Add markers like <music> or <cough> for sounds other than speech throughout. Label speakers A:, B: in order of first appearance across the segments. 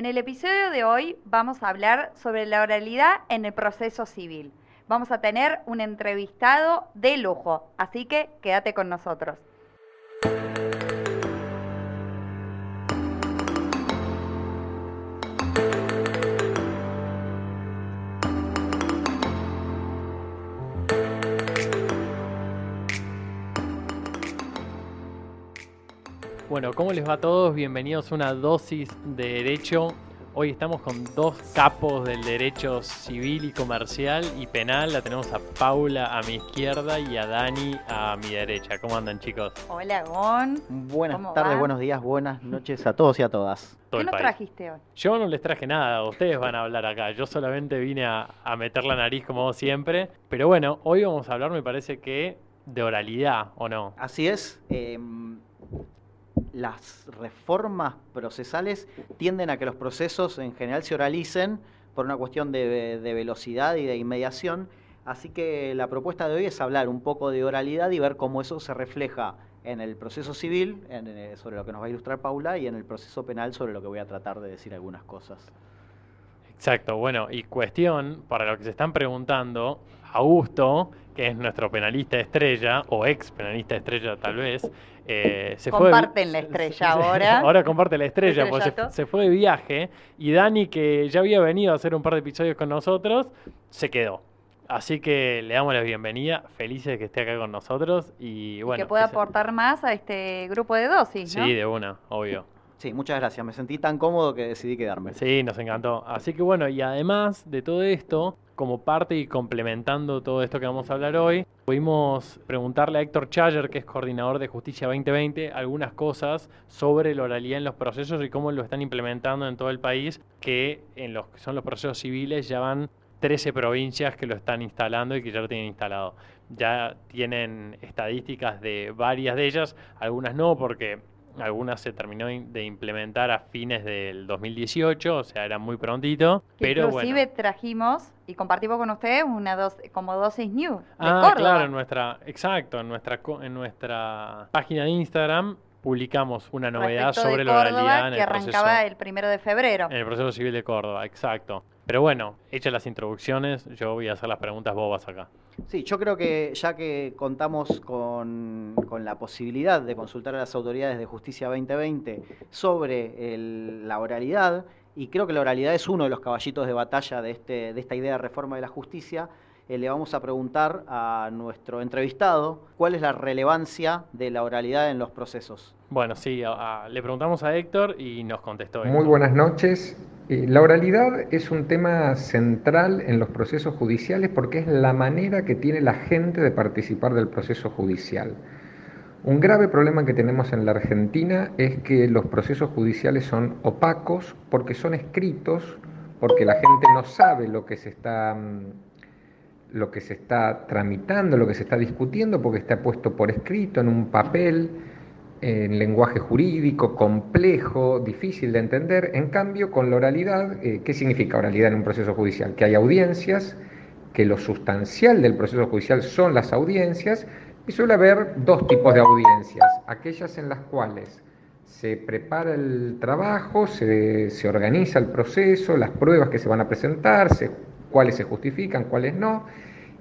A: En el episodio de hoy vamos a hablar sobre la oralidad en el proceso civil. Vamos a tener un entrevistado de lujo, así que quédate con nosotros.
B: Bueno, ¿cómo les va a todos? Bienvenidos a una dosis de derecho. Hoy estamos con dos capos del derecho civil y comercial y penal. La tenemos a Paula a mi izquierda y a Dani a mi derecha. ¿Cómo andan chicos?
A: Hola, Gon.
C: Buenas tardes, buenos días, buenas noches a todos y a todas.
A: ¿Qué nos trajiste hoy?
B: Yo no les traje nada, ustedes van a hablar acá. Yo solamente vine a, meter la nariz como siempre. Pero bueno, hoy vamos a hablar, me parece que, de oralidad, ¿o no?
C: Así es. Em, las reformas procesales tienden a que los procesos en general se oralicen por una cuestión de, velocidad y de inmediación. Así que la propuesta de hoy es hablar un poco de oralidad y ver cómo eso se refleja en el proceso civil, eh, sobre lo que nos va a ilustrar Paula, y en el proceso penal, sobre lo que voy a tratar de decir algunas cosas.
B: Exacto, bueno, y cuestión, para lo que se están preguntando, Augusto, que es nuestro penalista estrella, o ex penalista estrella tal vez,
A: eh, se Comparten la estrella <laughs> ahora. <laughs>
B: ahora comparte la estrella, porque se, fue de viaje. Y Dani, que ya había venido a hacer un par de episodios con nosotros, se quedó. Así que le damos la bienvenida, felices de que esté acá con nosotros y bueno.
A: que pueda aportar más a este grupo de dosis,
B: ¿no? Sí, de una, obvio.
C: Sí, muchas gracias. Me sentí tan cómodo que decidí quedarme.
B: Sí, nos encantó. Así que bueno, y además de todo esto, como parte y complementando todo esto que vamos a hablar hoy, pudimos preguntarle a Héctor Chayer, que es coordinador de Justicia 2020, algunas cosas sobre la oralidad en los procesos y cómo lo están implementando en todo el país, que en los que son los procesos civiles ya van 13 provincias que lo están instalando y que ya lo tienen instalado. Ya tienen estadísticas de varias de ellas, algunas no, porque algunas se terminó de implementar a fines del 2018, o sea, era muy prontito. Pero
A: Inclusive trajimos y compartimos con ustedes una dos, como dosis new.
B: ah, claro, en nuestra, exacto, en nuestra, en nuestra página de Instagram publicamos una novedad sobre la oralidad en
A: que arrancaba el primero de febrero.
B: En el proceso civil de Córdoba, exacto. Pero bueno, hechas las introducciones, yo voy a hacer las preguntas bobas acá.
C: Sí, yo creo que ya que contamos con, la posibilidad de consultar a las autoridades de Justicia 2020 sobre la oralidad, y creo que la oralidad es uno de los caballitos de batalla de, este, de esta idea de reforma de la justicia, eh, le vamos a preguntar a nuestro entrevistado cuál es la relevancia de la oralidad en los procesos.
B: Bueno, sí, le preguntamos a Héctor y nos contestó.
D: Muy buenas noches. Eh, la oralidad es un tema central en los procesos judiciales porque es la manera que tiene la gente de participar del proceso judicial. Un grave problema que tenemos en la Argentina es que los procesos judiciales son opacos porque son escritos, porque la gente no sabe lo que se está mm, lo que se está tramitando, lo que se está discutiendo, porque está puesto por escrito en un papel en lenguaje jurídico, complejo, difícil de entender. En cambio, con la oralidad, eh, ¿qué significa oralidad en un proceso judicial? Que hay audiencias, que lo sustancial del proceso judicial son las audiencias, y suele haber dos tipos de audiencias, aquellas en las cuales se prepara el trabajo, se, se organiza el proceso, las pruebas que se van a presentar, cuáles se justifican, cuáles no,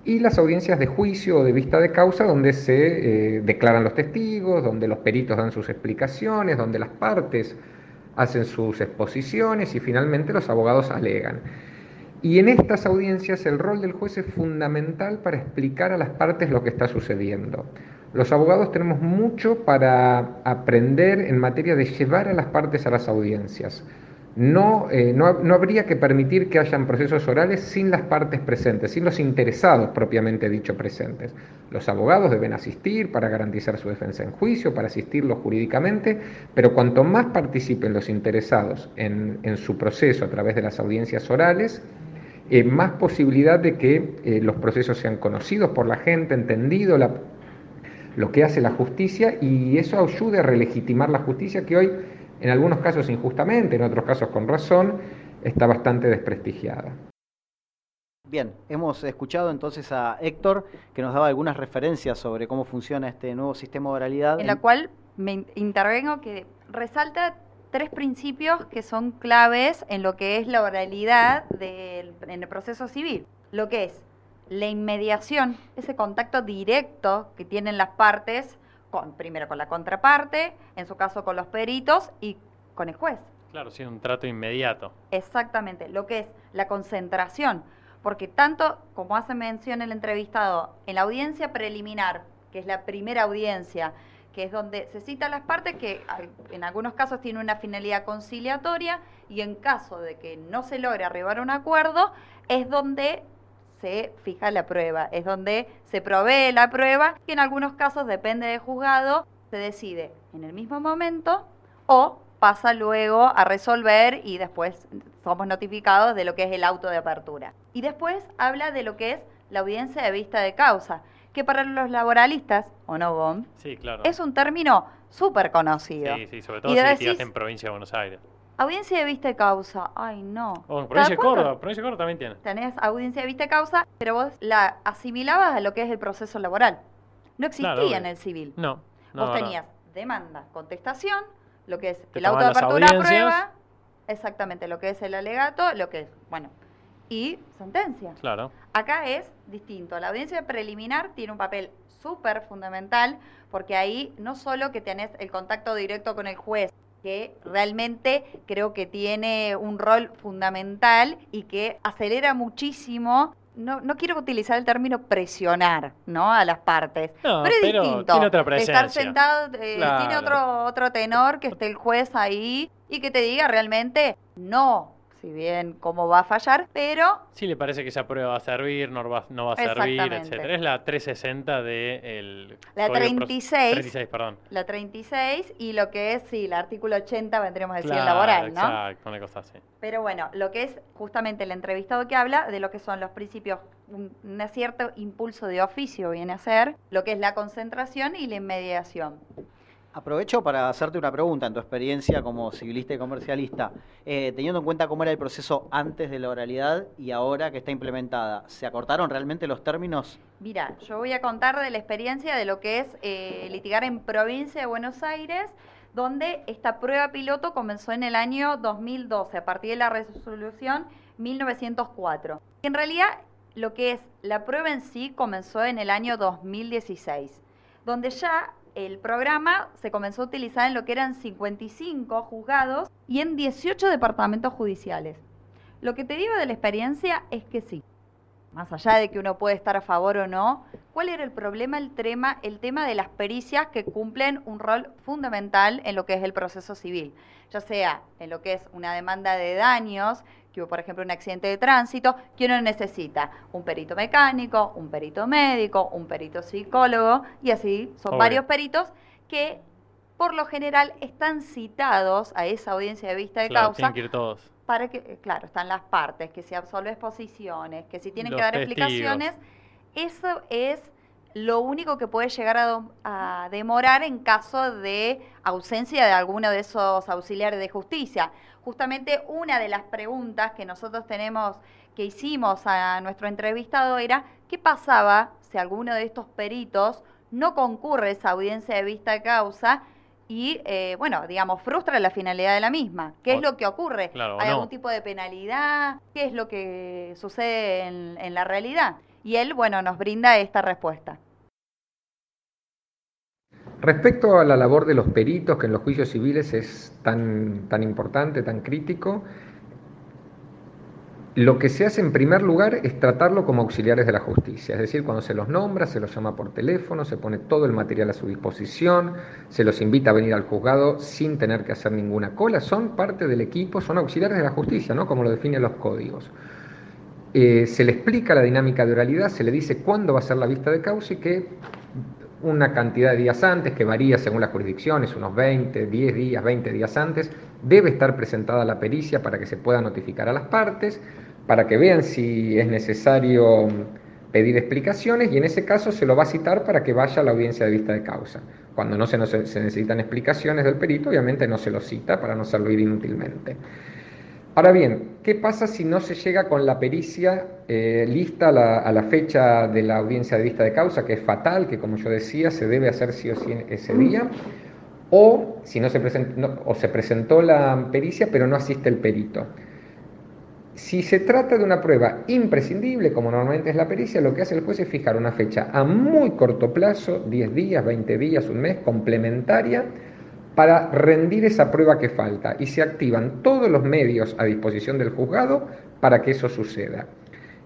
D: y las audiencias de juicio o de vista de causa donde se eh, declaran los testigos, donde los peritos dan sus explicaciones, donde las partes hacen sus exposiciones y finalmente los abogados alegan. Y en estas audiencias el rol del juez es fundamental para explicar a las partes lo que está sucediendo. Los abogados tenemos mucho para aprender en materia de llevar a las partes a las audiencias. Eh, no, no, habría que permitir que hayan procesos orales sin las partes presentes, sin los interesados propiamente dicho presentes. Los abogados deben asistir para garantizar su defensa en juicio, para asistirlos jurídicamente, pero cuanto más participen los interesados en, su proceso a través de las audiencias orales, eh, más posibilidad de que eh, los procesos sean conocidos por la gente, entendido lo que hace la justicia y eso ayude a relegitimar la justicia que hoy en algunos casos injustamente, en otros casos con razón, está bastante desprestigiada.
C: Bien, hemos escuchado entonces a Héctor que nos daba algunas referencias sobre cómo funciona este nuevo sistema de oralidad.
A: En la cual me intervengo que resalta tres principios que son claves en lo que es la oralidad del, en el proceso civil. Lo que es la inmediación, ese contacto directo que tienen las partes, con, primero con la contraparte, en su caso con los peritos y con el juez.
B: Claro, sí, un trato inmediato.
A: Exactamente, lo que es la concentración, porque tanto como hace mención el entrevistado, en la audiencia preliminar, que es la primera audiencia, que es donde se citan las partes que en algunos casos tiene una finalidad conciliatoria y en caso de que no se logre arribar a un acuerdo, es donde se fija la prueba, es donde se provee la prueba, que en algunos casos depende del juzgado, se decide en el mismo momento o pasa luego a resolver y después somos notificados de lo que es el auto de apertura. Y después habla de lo que es la audiencia de vista de causa, que para los laboralistas, ¿o no, Bom?
B: Sí, claro.
A: Es un término súper conocido.
B: Sí, sí, sobre todo si decís, en provincia de Buenos Aires.
A: Audiencia de vista de causa. Ay, no.
B: Oh, provincia de Córdoba. Provincia de Córdoba también tiene.
A: Tenés audiencia de vista de causa, pero vos la asimilabas a lo que es el proceso laboral. No existía en el civil.
B: No.
A: vos tenías demanda, contestación, lo que es el auto de apertura prueba, exactamente, lo que es el alegato, lo que es, bueno, y sentencia.
B: Claro.
A: Acá es distinto. La audiencia preliminar tiene un papel súper fundamental porque ahí no solo que tenés el contacto directo con el juez, que realmente creo que tiene un rol fundamental y que acelera muchísimo. No, no quiero utilizar el término presionar, ¿no? A las partes.
B: pero es distinto. Tiene otra presencia.
A: Estar sentado, eh, tiene otro, otro tenor que esté el juez ahí y que te diga realmente no, si bien cómo va a fallar, pero...
B: Sí le parece que esa prueba va a servir, no va, no va a servir, etcétera. Es la 360 de el
A: La 36.
B: 36, perdón.
A: La 36 y lo que es, sí, el artículo 80 vendríamos a decir laboral, ¿no?
B: Exacto, una cosa así.
A: Pero bueno, lo que es justamente el entrevistado que habla de lo que son los principios, un, un cierto impulso de oficio viene a ser, lo que es la concentración y la inmediación.
C: Aprovecho para hacerte una pregunta en tu experiencia como civilista y comercialista. Eh, teniendo en cuenta cómo era el proceso antes de la oralidad y ahora que está implementada, ¿se acortaron realmente los términos?
A: Mira, yo voy a contar de la experiencia de lo que es eh, litigar en provincia de Buenos Aires, donde esta prueba piloto comenzó en el año 2012, a partir de la resolución 1904. En realidad, lo que es la prueba en sí comenzó en el año 2016, donde ya el programa se comenzó a utilizar en lo que eran 55 juzgados y en 18 departamentos judiciales. Lo que te digo de la experiencia es que sí. Más allá de que uno puede estar a favor o no, ¿cuál era el problema? El tema, el tema de las pericias que cumplen un rol fundamental en lo que es el proceso civil, ya sea en lo que es una demanda de daños, que por ejemplo un accidente de tránsito, que uno necesita un perito mecánico, un perito médico, un perito psicólogo, y así son varios peritos que por lo general están citados a esa audiencia de vista de causa.
B: Tienen que ir todos.
A: Para que, eh, claro, están las partes, que si absolve exposiciones, que si tienen que dar explicaciones. Eso es lo único que puede llegar a, demorar en caso de ausencia de alguno de esos auxiliares de justicia. Justamente una de las preguntas que nosotros tenemos, que hicimos a nuestro entrevistado era, ¿qué pasaba si alguno de estos peritos no concurre a esa audiencia de vista de causa? y, eh, bueno, digamos, frustra la finalidad de la misma. ¿Qué es lo que ocurre? ¿Hay algún tipo de penalidad? ¿Qué es lo que sucede en la realidad? Y él, bueno, nos brinda esta respuesta.
D: Respecto a la labor de los peritos, que en los juicios civiles es tan, tan importante, tan crítico, lo que se hace en primer lugar es tratarlo como auxiliares de la justicia, es decir, cuando se los nombra, se los llama por teléfono, se pone todo el material a su disposición, se los invita a venir al juzgado sin tener que hacer ninguna cola, son parte del equipo, son auxiliares de la justicia, ¿no? como lo definen los códigos. Eh, se le explica la dinámica de oralidad, se le dice cuándo va a ser la vista de causa y que una cantidad de días antes, que varía según las jurisdicciones, unos 20, 10 días, 20 días antes, debe estar presentada la pericia para que se pueda notificar a las partes, para que vean si es necesario pedir explicaciones y en ese caso se lo va a citar para que vaya a la audiencia de vista de causa. Cuando no se, necesitan explicaciones del perito, obviamente no se lo cita para no hacerlo ir inútilmente. Ahora bien, ¿qué pasa si no se llega con la pericia eh, lista a la, fecha de la audiencia de vista de causa, que es fatal, que como yo decía, se debe hacer sí o sí ese día? o si no se presentó, o se presentó la pericia pero no asiste el perito. Si se trata de una prueba imprescindible, como normalmente es la pericia, lo que hace el juez es fijar una fecha a muy corto plazo, 10 días, 20 días, un mes, complementaria, para rendir esa prueba que falta. Y se activan todos los medios a disposición del juzgado para que eso suceda.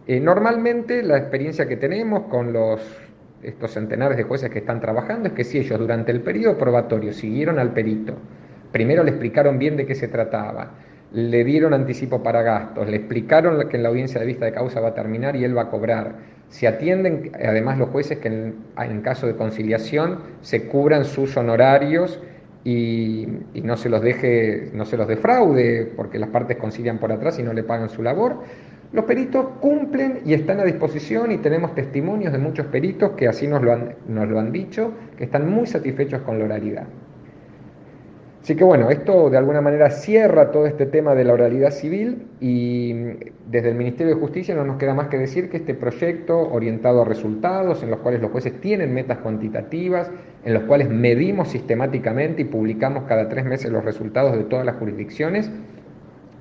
D: Eh, normalmente la experiencia que tenemos con estos centenares de jueces que están trabajando es que si ellos durante el periodo probatorio siguieron al perito, primero le explicaron bien de qué se trataba, le dieron anticipo para gastos, le explicaron que en la audiencia de vista de causa va a terminar y él va a cobrar. Se atienden además los jueces que en, caso de conciliación se cubran sus honorarios y, no se los deje, no se los defraude, porque las partes concilian por atrás y no le pagan su labor. Los peritos cumplen y están a disposición y tenemos testimonios de muchos peritos que así nos lo han, nos lo han dicho, que están muy satisfechos con la oralidad. Así que bueno, esto de alguna manera cierra todo este tema de la oralidad civil y desde el Ministerio de Justicia no nos queda más que decir que este proyecto orientado a resultados, en los cuales los jueces tienen metas cuantitativas, en los cuales medimos sistemáticamente y publicamos cada tres meses los resultados de todas las jurisdicciones,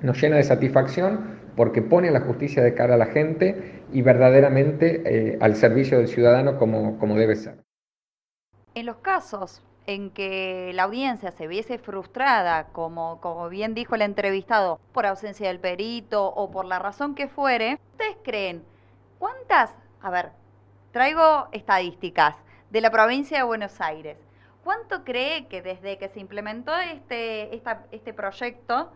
D: nos llena de satisfacción porque pone a la justicia de cara a la gente y verdaderamente eh, al servicio del ciudadano como, como debe ser.
A: En los casos en que la audiencia se viese frustrada, como, como bien dijo el entrevistado, por ausencia del perito o por la razón que fuere, ¿ustedes creen cuántas, a ver, traigo estadísticas de la provincia de Buenos Aires, ¿cuánto cree que desde que se implementó este, este proyecto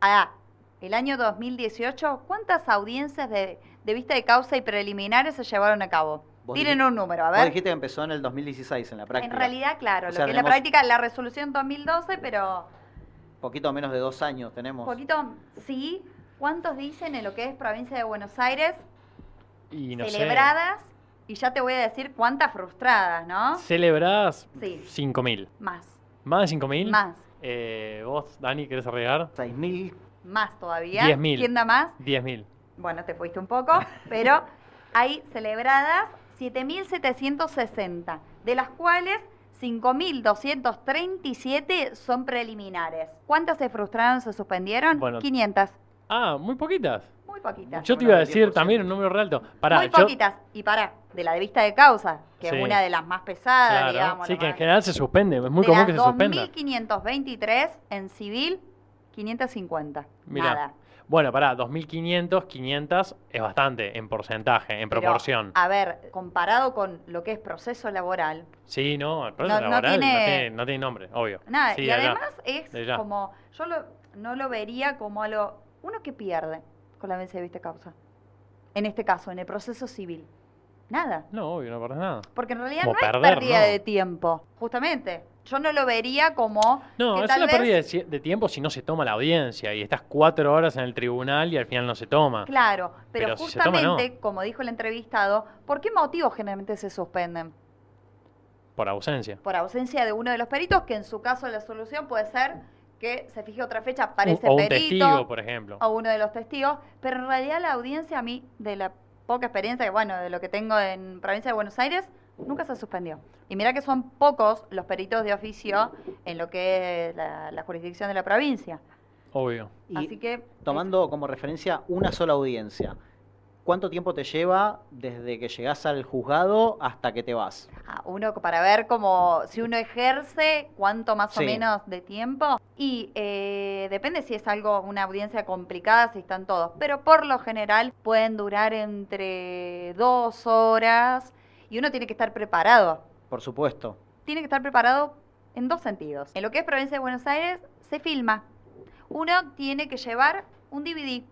A: a el año 2018, cuántas audiencias de, de vista de causa y preliminares se llevaron a cabo? Tienen un número, a ver.
C: Vos dijiste que empezó en el 2016 en la práctica.
A: En realidad, claro, lo que es la práctica, la resolución 2012, pero...
C: Poquito menos de dos años tenemos.
A: Poquito, sí. ¿Cuántos dicen en lo que es provincia de Buenos Aires?
B: Y no
A: celebradas. Y ya te voy a decir cuántas frustradas, ¿no?
B: Celebradas, sí. 5.000.
A: Más.
B: ¿Más de 5.000?
A: Más.
B: Eh, ¿Vos, Dani, querés agregar?
C: 6.000.
A: Más todavía.
B: 10.000.
A: ¿Quién da más?
B: 10.000.
A: Bueno, te fuiste un poco, <laughs> pero hay celebradas 7.760, de las cuales 5.237 son preliminares. ¿Cuántas se frustraron, se suspendieron? 500.
B: Ah, muy poquitas.
A: Muy poquitas.
B: Yo te iba a decir también un número real alto.
A: muy poquitas. Y para, de la de vista de causa, que es una de las más pesadas, digamos.
B: Sí, que en general se suspende. Es muy común que se suspenda.
A: 2.523 en civil, 550. Nada.
B: Bueno, pará, 2.500, 500 es bastante en porcentaje, en proporción.
A: A ver, comparado con lo que es proceso laboral.
B: Sí, no, el proceso laboral no tiene, nombre, obvio.
A: Nada, y además es como, yo no lo vería como algo, uno que pierde con la vence de vista causa. En este caso, en el proceso civil. Nada.
B: No, obvio, no pasa nada.
A: Porque en realidad no es pérdida de tiempo. Justamente. Yo no lo vería como.
B: No, es una pérdida de, tiempo si no se toma la audiencia y estás cuatro horas en el tribunal y al final no se toma.
A: Claro, pero, justamente, como dijo el entrevistado, ¿por qué motivos generalmente se suspenden?
B: Por ausencia.
A: Por ausencia de uno de los peritos, que en su caso la solución puede ser que se fije otra fecha para ese
B: o
A: perito.
B: un testigo, por ejemplo.
A: O uno de los testigos. Pero en realidad la audiencia, a mí, de la poca experiencia, que bueno, de lo que tengo en provincia de Buenos Aires, nunca se suspendió. Y mira que son pocos los peritos de oficio en lo que es la, jurisdicción de la provincia.
B: Obvio.
C: Así que tomando como referencia una sola audiencia. ¿Cuánto tiempo te lleva desde que llegas al juzgado hasta que te vas?
A: Ah, uno para ver cómo, si uno ejerce, cuánto más o menos de tiempo. Y eh, depende si es algo, una audiencia complicada, si están todos. Pero por lo general pueden durar entre dos horas y uno tiene que estar preparado.
C: Por supuesto.
A: Tiene que estar preparado en dos sentidos. En lo que es provincia de Buenos Aires, se filma. Uno tiene que llevar un DVD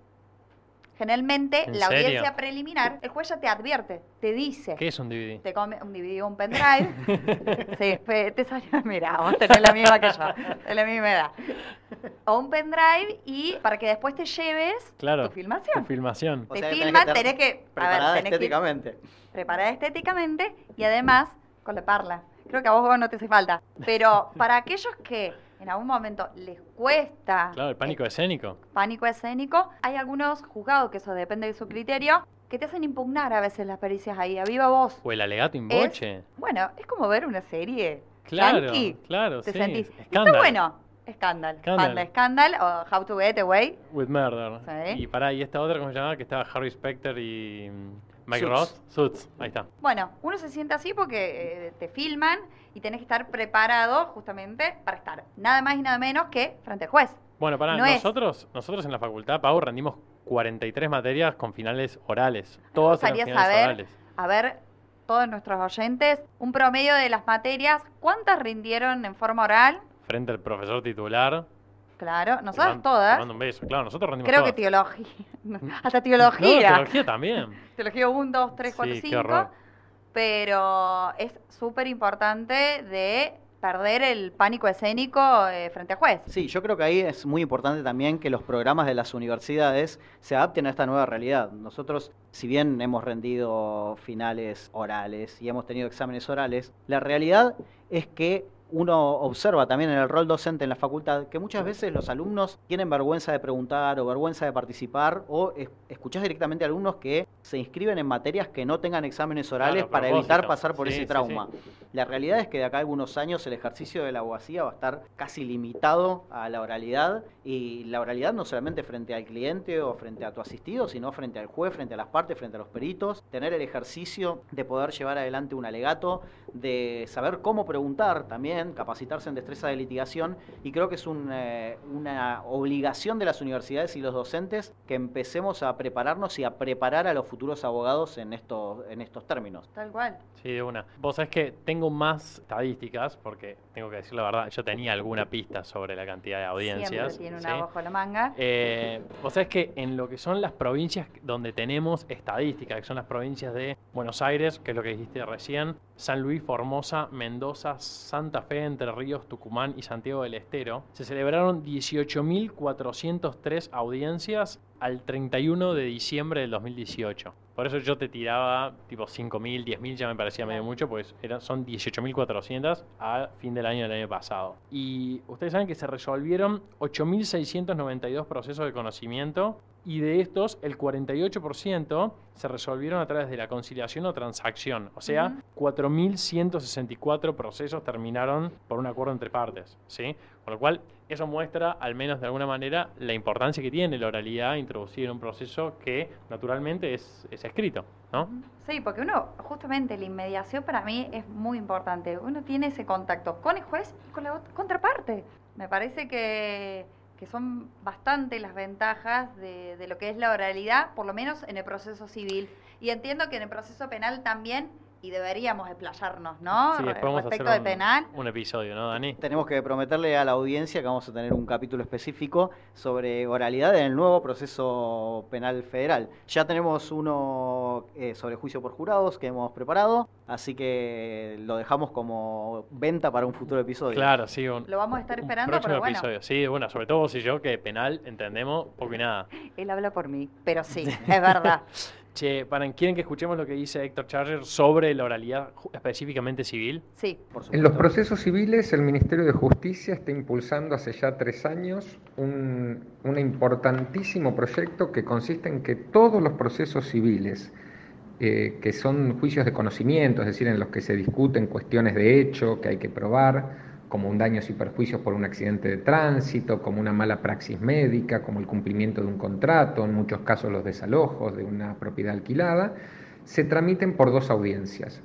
A: Generalmente, la audiencia preliminar, el juez ya te advierte, te dice.
B: ¿Qué es un DVD?
A: Te come un DVD o un pendrive. <laughs> sí, te salió, mira, vos tenés la misma que yo, de la misma edad. O un pendrive y para que después te lleves tu filmación.
B: Tu filmación.
A: Te filman, tenés que.
C: Preparada estéticamente.
A: preparada estéticamente y además con la parla. Creo que a vos no te hace falta. Pero para aquellos que en algún momento les cuesta.
B: Claro, el pánico escénico.
A: Pánico escénico. Hay algunos juzgados, que eso depende de su criterio, que te hacen impugnar a veces las pericias ahí, a viva voz.
B: O el alegato in voce.
A: bueno, es como ver una serie.
B: Claro,
A: yankee,
B: claro,
A: te
B: sí.
A: sentís. Está bueno. Scandal.
B: Scandal.
A: Scandal o How to Get Away.
B: With Murder.
A: Sí.
B: Y pará, y esta otra, ¿cómo se llamaba? Que estaba Harry Specter y mm, Mike
C: Suits.
B: Ross. Suits, ahí está.
A: Bueno, uno se siente así porque eh, te filman y tenés que estar preparado justamente para estar nada más y nada menos que frente al juez.
B: Bueno,
A: No es.
B: nosotros, nosotros en la facultad, Pau, rendimos 43 materias con finales orales. Todas eran
A: gustaría
B: finales
A: saber-
B: orales.
A: A ver, todos nuestros oyentes, un promedio de las materias, ¿cuántas rindieron en forma oral?
B: Frente al profesor titular.
A: Claro,
B: Te
A: nosotros
B: man- te
A: todas.
B: mando un beso. Claro, nosotros rendimos
A: Creo que
B: todas.
A: teología. <laughs> Hasta
B: No,
A: teología.
B: teología también. <laughs>
A: Teología 1, 2, 3, 4,
B: Sí, qué
A: 5.
B: horror.
A: Pero es súper importante de perder el pánico escénico eh, frente al juez.
C: Sí, yo creo que ahí es muy importante también que los programas de las universidades se adapten a esta nueva realidad. Nosotros, si bien hemos rendido finales orales y hemos tenido exámenes orales, la realidad es que uno observa también en el rol docente en la facultad que muchas veces los alumnos tienen vergüenza de preguntar o vergüenza de participar o es- escuchás directamente a alumnos que se inscriben en materias que no tengan exámenes orales
B: Claro,
C: para evitar pasar por
B: Sí,
C: ese
B: sí,
C: trauma.
B: sí.
C: La realidad es que de acá a algunos años el ejercicio de la abogacía va a estar casi limitado a la oralidad y la oralidad no solamente frente al cliente o frente a tu asistido, sino frente al juez, frente a las partes, frente a los peritos, tener el ejercicio de poder llevar adelante un alegato, de saber cómo preguntar también, capacitarse en destreza de litigación y creo que es un, eh, una obligación de las universidades y los docentes que empecemos a prepararnos y a preparar a los futuros abogados en estos, en estos términos.
A: Tal cual.
B: Sí, de una. Vos sabés que tengo más estadísticas, porque tengo que decir la verdad, yo tenía alguna pista sobre la cantidad de audiencias.
A: Siempre tiene un
B: ¿sí?
A: la manga.
B: Eh, vos sabés que en lo que son las provincias donde tenemos estadísticas, que son las provincias de Buenos Aires, que es lo que dijiste recién, San Luis, Formosa, Mendoza, Santa Fe, Entre Ríos, Tucumán y Santiago del Estero, se celebraron 18.403 audiencias al 31 de diciembre del 2018. Por eso yo te tiraba tipo 5.000, 10.000, ya me parecía medio mucho, pues eran, son 18.400 a fin del año del año pasado. Y ustedes saben que se resolvieron 8.692 procesos de conocimiento y de estos el 48% se resolvieron a través de la conciliación o transacción. O sea,
A: Ujú.
B: 4.164 procesos terminaron por un acuerdo entre partes. ¿sí? Con lo cual, eso muestra, al menos de alguna manera, la importancia que tiene la oralidad introducir en un proceso que naturalmente es, es escrito. ¿no?
A: Sí, porque uno, justamente la inmediación para mí es muy importante. Uno tiene ese contacto con el juez y con la ot- contraparte. Me parece que, que son bastante las ventajas de, de lo que es la oralidad, por lo menos en el proceso civil. Y entiendo que en el proceso penal también, y deberíamos explayarnos, ¿no?
B: Sí, a
A: Respecto
B: hacer un,
A: penal.
B: un episodio, ¿no, Dani?
C: Tenemos que prometerle a la audiencia que vamos a tener un capítulo específico sobre oralidad en el nuevo proceso penal federal. Ya tenemos uno eh, sobre juicio por jurados que hemos preparado, así que lo dejamos como venta para un futuro episodio.
B: Claro, sí. Un,
A: Lo vamos a estar
B: un
A: esperando,
B: próximo
A: pero bueno,
B: episodio. Sí, bueno, sobre todo vos y yo, que penal entendemos poco y nada.
A: él habla por mí, pero sí, <laughs> es verdad.
B: Che, para, ¿quieren que escuchemos lo que dice Héctor Charger sobre la oralidad específicamente civil?
A: Sí,
C: Por
D: En los procesos civiles, el Ministerio de Justicia está impulsando hace ya tres años un, un importantísimo proyecto que consiste en que todos los procesos civiles, eh, que son juicios de conocimiento, es decir, en los que se discuten cuestiones de hecho que hay que probar, como un daños y perjuicios por un accidente de tránsito, como una mala praxis médica, como el cumplimiento de un contrato, en muchos casos los desalojos de una propiedad alquilada, se tramiten por dos audiencias.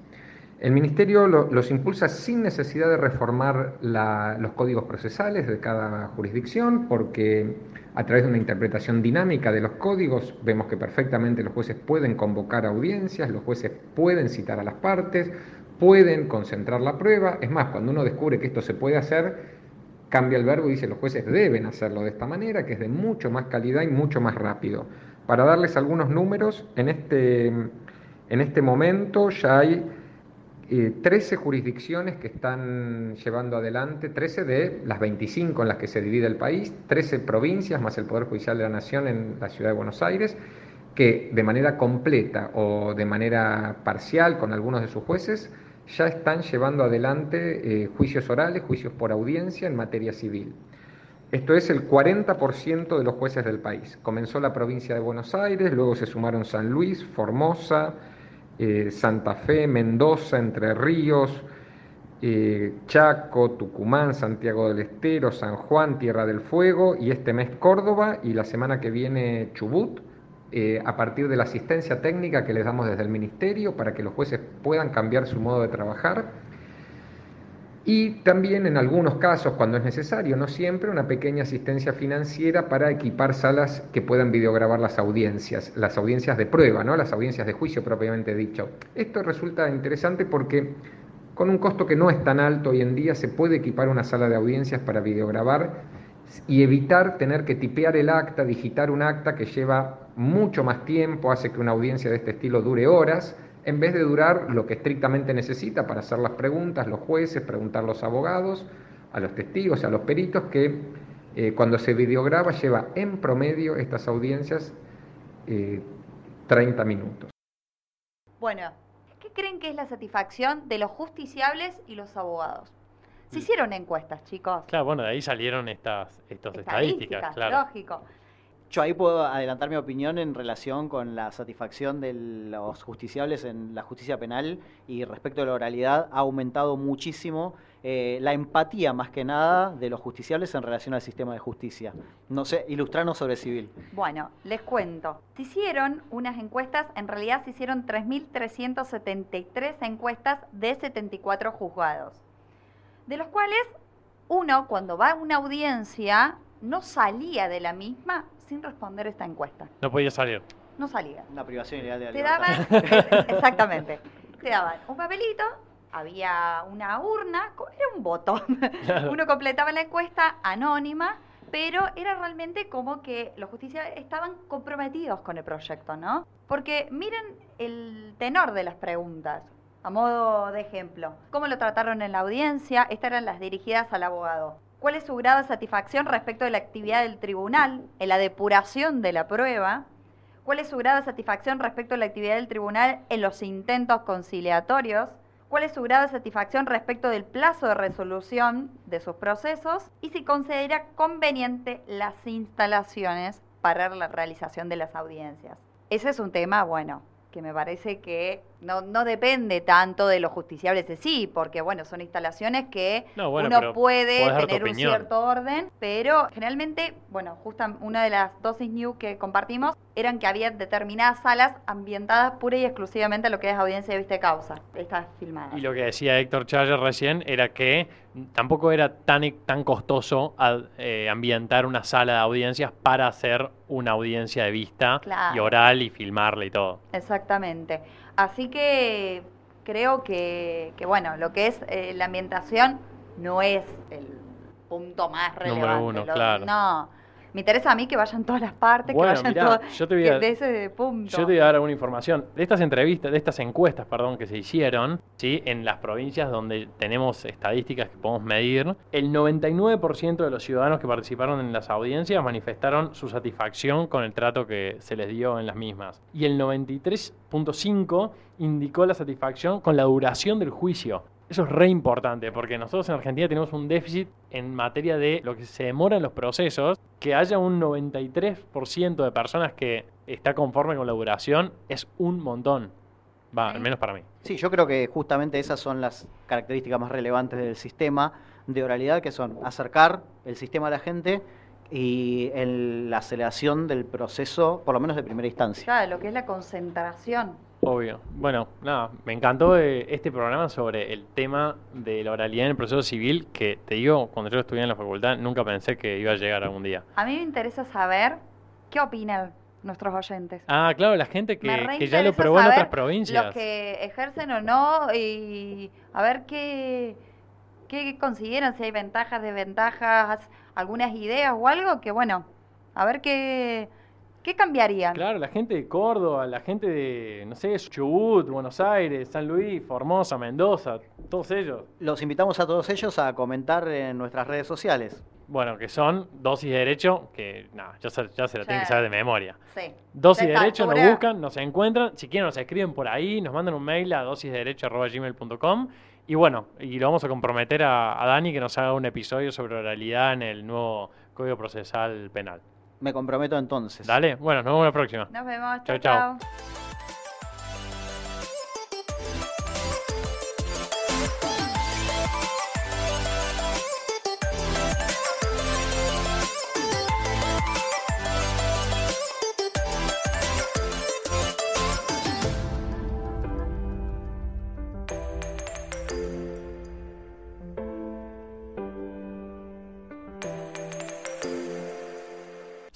D: El Ministerio lo- los impulsa sin necesidad de reformar los códigos procesales de cada jurisdicción, porque a través de una interpretación dinámica de los códigos vemos que perfectamente los jueces pueden convocar audiencias, los jueces pueden citar a las partes, pueden concentrar la prueba. Es más, cuando uno descubre que esto se puede hacer, cambia el verbo y dice los jueces deben hacerlo de esta manera, que es de mucho más calidad y mucho más rápido. Para darles algunos números, en este, en este momento ya hay eh, 13 jurisdicciones que están llevando adelante, 13 de las 25 en las que se divide el país, 13 provincias más el Poder Judicial de la Nación en la Ciudad de Buenos Aires, que de manera completa o de manera parcial con algunos de sus jueces ya están llevando adelante eh, juicios orales, juicios por audiencia en materia civil. Esto es el 40% de los jueces del país. Comenzó la provincia de Buenos Aires, luego se sumaron San Luis, Formosa, eh, Santa Fe, Mendoza, Entre Ríos, eh, Chaco, Tucumán, Santiago del Estero, San Juan, Tierra del Fuego y este mes Córdoba y la semana que viene Chubut, eh, a partir de la asistencia técnica que les damos desde el Ministerio para que los jueces puedan cambiar su modo de trabajar. Y también en algunos casos, cuando es necesario, no siempre, una pequeña asistencia financiera para equipar salas que puedan videograbar las audiencias, las audiencias de prueba, ¿no? las audiencias de juicio propiamente dicho. Esto resulta interesante porque con un costo que no es tan alto hoy en día se puede equipar una sala de audiencias para videograbar y evitar tener que tipear el acta, digitar un acta que lleva mucho más tiempo, hace que una audiencia de este estilo dure horas, en vez de durar lo que estrictamente necesita para hacer las preguntas, los jueces, preguntar a los abogados, a los testigos, a los peritos, que eh, cuando se videograba lleva en promedio estas audiencias 30 eh, minutos.
A: Bueno, creen que es la satisfacción de los justiciables y los abogados? Se hicieron encuestas, chicos.
B: Claro, bueno, de ahí salieron estas, estas estadísticas, claro.
A: Lógico.
C: Yo ahí puedo adelantar mi opinión en relación con la satisfacción de los justiciables en la justicia penal y respecto a la oralidad ha aumentado muchísimo eh, la empatía más que nada de los justiciables en relación al sistema de justicia. No sé, ilustrarnos sobre civil.
A: Bueno, les cuento. Se hicieron unas encuestas, en realidad se hicieron 3.373 encuestas de 74 juzgados, de los cuales uno cuando va a una audiencia no salía de la misma sin responder esta encuesta.
B: No podía salir.
A: No salía.
C: Una privación ilegal de la
A: Te daban, <laughs> <laughs> exactamente, te daban un papelito había una urna, era un voto. Uno completaba la encuesta anónima, pero era realmente como que los justiciales estaban comprometidos con el proyecto, ¿no? Porque miren el tenor de las preguntas. A modo de ejemplo, ¿cómo lo trataron en la audiencia? Estas eran las dirigidas al abogado. ¿Cuál es su grado de satisfacción respecto de la actividad del tribunal en la depuración de la prueba? ¿Cuál es su grado de satisfacción respecto a la actividad del tribunal en los intentos conciliatorios? cuál es su grado de satisfacción respecto del plazo de resolución de sus procesos y si considera conveniente las instalaciones para la realización de las audiencias. Ese es un tema, bueno, que me parece que no, no depende tanto de los justiciables de sí, porque bueno, son instalaciones que uno puede tener un cierto orden, pero generalmente, bueno, justo una de las dosis new que compartimos eran que había determinadas salas ambientadas pura y exclusivamente a lo que es audiencia de vista de causa. Está filmada.
B: Y lo que decía Héctor Charger recién era que tampoco era tan, tan costoso eh, ambientar una sala de audiencias para hacer una audiencia de vista y oral y filmarla y todo.
A: Exactamente. Así que creo que, bueno, lo que es eh, la ambientación no es el punto más relevante.
B: Número uno, claro.
A: No, me interesa a mí que vayan todas las partes, que vayan todas
B: yo te voy a, de ese punto. Yo te voy a dar alguna información. De estas entrevistas, de estas encuestas, perdón, que se hicieron, ¿sí? en las provincias donde tenemos estadísticas que podemos medir, el 99% de los ciudadanos que participaron en las audiencias manifestaron su satisfacción con el trato que se les dio en las mismas. Y el 93.5% indicó la satisfacción con la duración del juicio. Eso es re importante porque nosotros en Argentina tenemos un déficit en materia de lo que se demora en los procesos. Que haya un 93% de personas que está conforme con la duración es un montón. Va, al menos para mí.
C: Sí, yo creo que justamente esas son las características más relevantes del sistema de oralidad, que son acercar el sistema a la gente y la aceleración del proceso, por lo menos de primera instancia.
A: Claro, lo que es la concentración
B: Obvio. Bueno, nada, me encantó eh, este programa sobre el tema de la oralidad en el proceso civil, que te digo, cuando yo estudié en la facultad, nunca pensé que iba a llegar algún día.
A: A mí me interesa saber qué opinan nuestros oyentes.
B: Ah, claro, la gente que, ya lo probó en otras provincias.
A: Los que ejercen o no, y a ver qué, qué consiguieron, si hay ventajas, desventajas, algunas ideas o algo, que bueno, a ver qué ¿Qué cambiarían?
B: Claro, la gente de Córdoba, la gente de, no sé, Chubut, Buenos Aires, San Luis, Formosa, Mendoza, todos ellos.
C: Los invitamos a todos ellos a comentar en nuestras redes sociales.
B: Bueno, que son dosis de derecho, que nada, ya se, ya se lo tienen que saber de memoria. Sí. Dosis de derecho, nos buscan, nos encuentran, si quieren nos escriben por ahí, nos mandan un mail a dosisdederecho.gmail.com y bueno, y lo vamos a comprometer a, a Dani que nos haga un episodio sobre oralidad en el nuevo Código Procesal Penal.
C: Me comprometo entonces.
B: Dale, bueno, nos vemos la próxima.
A: Nos vemos. Chao, chao.